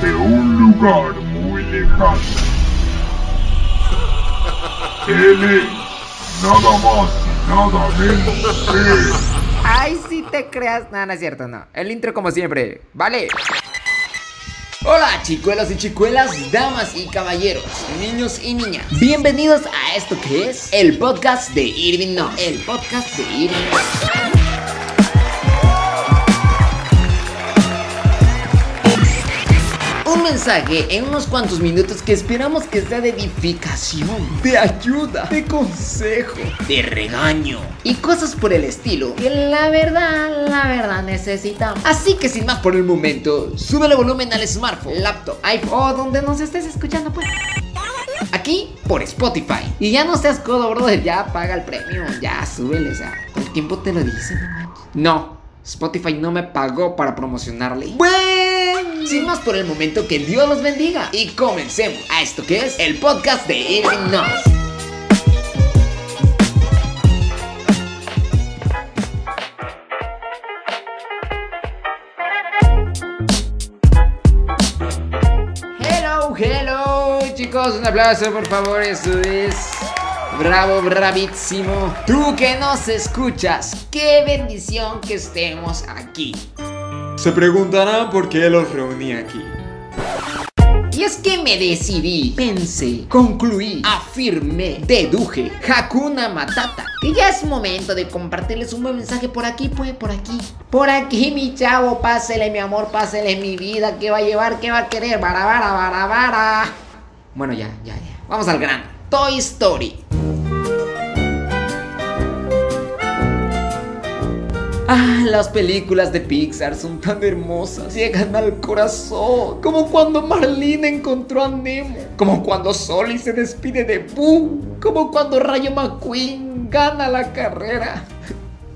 desde un lugar muy lejano. Él es nada más y nada menos que... Ay, si te creas. No, no es cierto, no. El intro como siempre. Vale. Hola chicuelos y chicuelas, damas y caballeros, niños y niñas. Bienvenidos a esto que es el podcast de Irving No. El podcast de Irving mensaje en unos cuantos minutos que esperamos que sea de edificación, de ayuda, de consejo, de regaño y cosas por el estilo que la verdad, la verdad necesitamos. Así que sin más por el momento, sube el volumen al smartphone, laptop, iPhone o donde nos estés escuchando pues. Aquí por Spotify. Y ya no seas codo, brother, ya paga el premio, ya súbele, o sea, el tiempo te lo dicen, no. Spotify no me pagó para promocionarle. Bueno, sin más por el momento, que Dios los bendiga. Y comencemos a esto que es el podcast de Irving. Hello, hello, chicos, un aplauso por favor, eso es Bravo, bravísimo. Tú que nos escuchas, qué bendición que estemos aquí. Se preguntarán por qué los reuní aquí. Y es que me decidí, pensé, concluí, afirmé, deduje, Hakuna Matata, que ya es momento de compartirles un buen mensaje por aquí, pues, por aquí. Por aquí, mi chavo, pásele mi amor, pásele mi vida, ¿qué va a llevar, qué va a querer? Bara, bara, bara, bara. Bueno, ya, ya, ya. Vamos al grano. Toy Story. Ah, las películas de Pixar son tan hermosas, llegan al corazón, como cuando Marlene encontró a Nemo, como cuando Soli se despide de Boo, como cuando Rayo McQueen gana la carrera.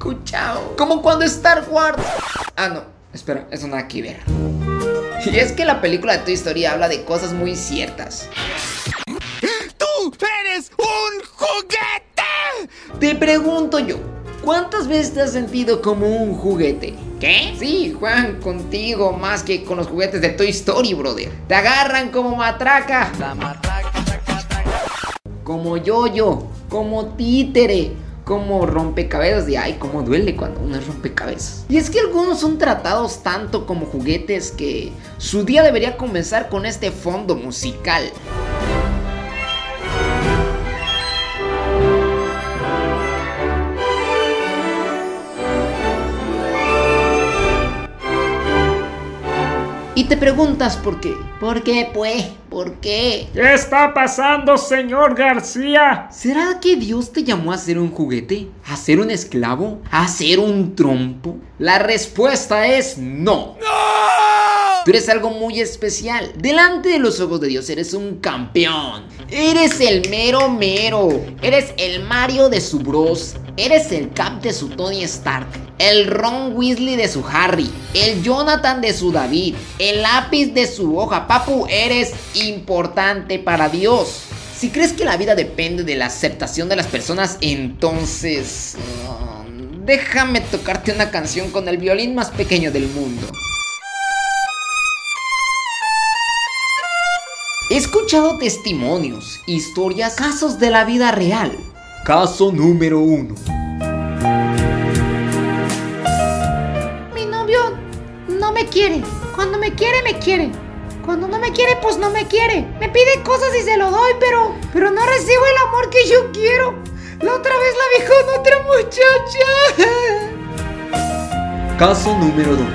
Cuchao. Como cuando Star Wars. Ah, no, espera, eso nada que ver. Y es que la película de Toy Story habla de cosas muy ciertas. ¡Tú eres un juguete! Te pregunto yo, ¿cuántas veces te has sentido como un juguete? ¿Qué? Sí, Juan, contigo más que con los juguetes de Toy Story, brother. Te agarran como matraca. Como yo-yo, como títere, como rompecabezas. Y ay, cómo duele cuando uno es rompecabezas. Y es que algunos son tratados tanto como juguetes que su día debería comenzar con este fondo musical. Y te preguntas por qué. ¿Por qué, pues? ¿Por qué? ¿Qué está pasando, señor García? ¿Será que Dios te llamó a ser un juguete? ¿A ser un esclavo? ¿A ser un trompo? La respuesta es no. Tú eres algo muy especial. Delante de los ojos de Dios eres un campeón. Eres el mero mero. Eres el Mario de su Bros. Eres el Cap de su Tony Stark. El Ron Weasley de su Harry. El Jonathan de su David. El lápiz de su hoja. Papu, eres importante para Dios. Si crees que la vida depende de la aceptación de las personas, entonces... uh, déjame tocarte una canción con el violín más pequeño del mundo. He escuchado testimonios, historias, casos de la vida real. Caso número uno. Mi novio no me quiere. Cuando me quiere, me quiere. Cuando no me quiere, pues no me quiere. Me pide cosas y se lo doy, pero, pero no recibo el amor que yo quiero. La otra vez la vi con otra muchacha. Caso número dos.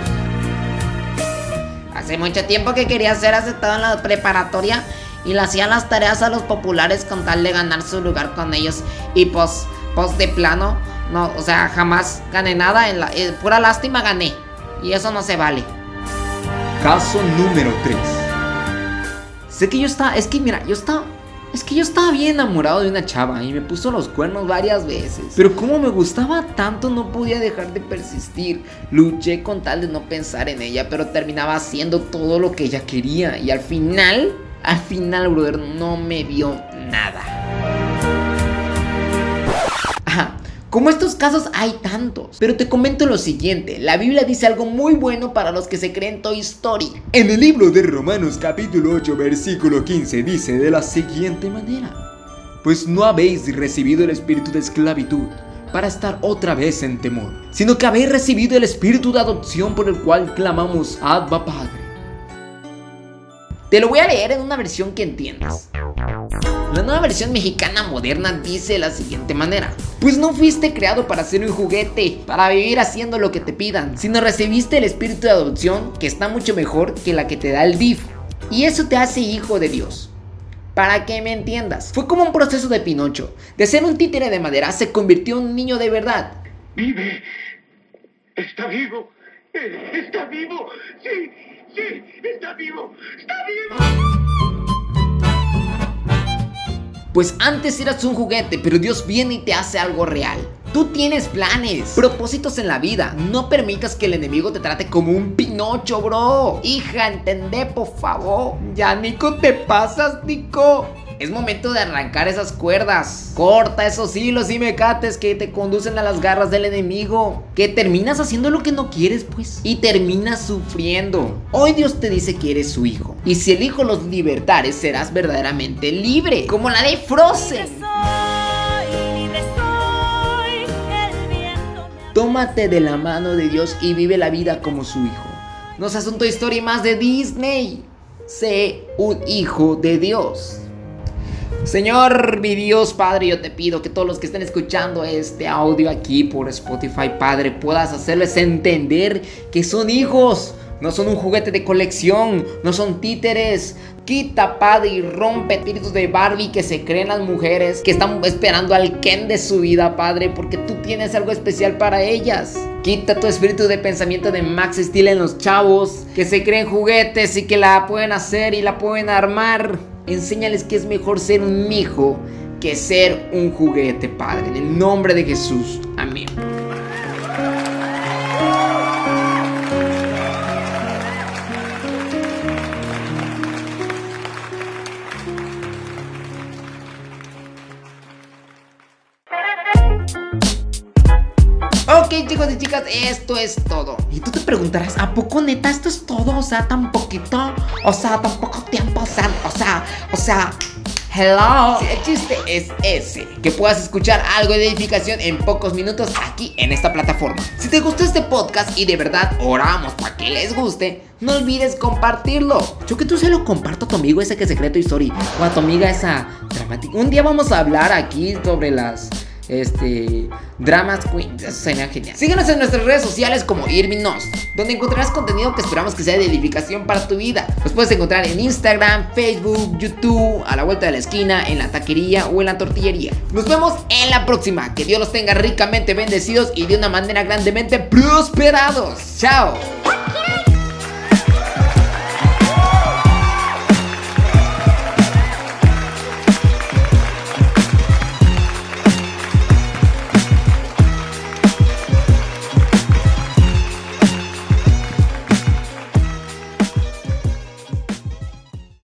Hace mucho tiempo que quería ser aceptado en la preparatoria y le hacía las tareas a los populares con tal de ganar su lugar con ellos. Y pues, pues de plano, no, o sea, jamás gané nada. En la, eh, pura lástima gané. Y eso no se vale. Caso número 3. Sé que yo estaba, es que mira, yo estaba, es que yo estaba bien enamorado de una chava y me puso los cuernos varias veces. Pero como me gustaba tanto no podía dejar de persistir. Luché con tal de no pensar en ella, pero terminaba haciendo todo lo que ella quería y al final, al final, brother, no me vio nada. Ajá. Como estos casos hay tantos, pero te comento lo siguiente, la Biblia dice algo muy bueno para los que se creen Toy Story. En el libro de Romanos capítulo 8 versículo 15 dice de la siguiente manera, pues no habéis recibido el espíritu de esclavitud para estar otra vez en temor, sino que habéis recibido el espíritu de adopción por el cual clamamos Abba Padre. Te lo voy a leer en una versión que entiendas. La nueva versión mexicana moderna dice de la siguiente manera. Pues no fuiste creado para ser un juguete, para vivir haciendo lo que te pidan, sino recibiste el espíritu de adopción que está mucho mejor que la que te da el DIF. Y eso te hace hijo de Dios. Para que me entiendas, fue como un proceso de Pinocho. De ser un títere de madera se convirtió en un niño de verdad. Vive. Está vivo. Está vivo. Sí, sí, está vivo. Está vivo. Pues antes eras un juguete, pero Dios viene y te hace algo real. Tú tienes planes, propósitos en la vida. No permitas que el enemigo te trate como un pinocho, bro. Hija, entendé, por favor. Ya, Nico, te pasas, Nico. Es momento de arrancar esas cuerdas. Corta esos hilos y mecates que te conducen a las garras del enemigo. Que terminas haciendo lo que no quieres, pues. Y terminas sufriendo. Hoy Dios te dice que eres su hijo. Y si el hijo los libertares, serás verdaderamente libre. Como la de Frozen. Tómate de la mano de Dios y vive la vida como su hijo. No seas un Toy Story más de Disney. Sé un hijo de Dios. Señor, mi Dios Padre, yo te pido que todos los que estén escuchando este audio aquí por Spotify, Padre, puedas hacerles entender que son hijos, no son un juguete de colección, no son títeres. Quita, Padre, y rompe espíritus de Barbie que se creen las mujeres, que están esperando al Ken de su vida, Padre, porque tú tienes algo especial para ellas. Quita tu espíritu de pensamiento de Max Steel en los chavos, que se creen juguetes y que la pueden hacer y la pueden armar. Enséñales que es mejor ser un hijo que ser un juguete, Padre. En el nombre de Jesús. Amén. Chicos y chicas, esto es todo. Y tú te preguntarás, ¿a poco neta esto es todo? O sea, tan poquito. O sea, tan poco tiempo. O sea, o sea, o sea. Hello. el chiste es ese, que puedas escuchar algo de edificación en pocos minutos aquí en esta plataforma. Si te gustó este podcast y de verdad oramos para que les guste, no olvides compartirlo. Yo que tú se lo comparto a tu amigo ese que es secreto story o a tu amiga esa dramática. Un día vamos a hablar aquí sobre las este Dramas Queens. Eso sería genial. Síguenos en nuestras redes sociales como Irving Nos, donde encontrarás contenido que esperamos que sea de edificación para tu vida. Los puedes encontrar en Instagram, Facebook, YouTube, a la vuelta de la esquina, en la taquería o en la tortillería. Nos vemos en la próxima. Que Dios los tenga ricamente bendecidos y de una manera grandemente prosperados. Chao.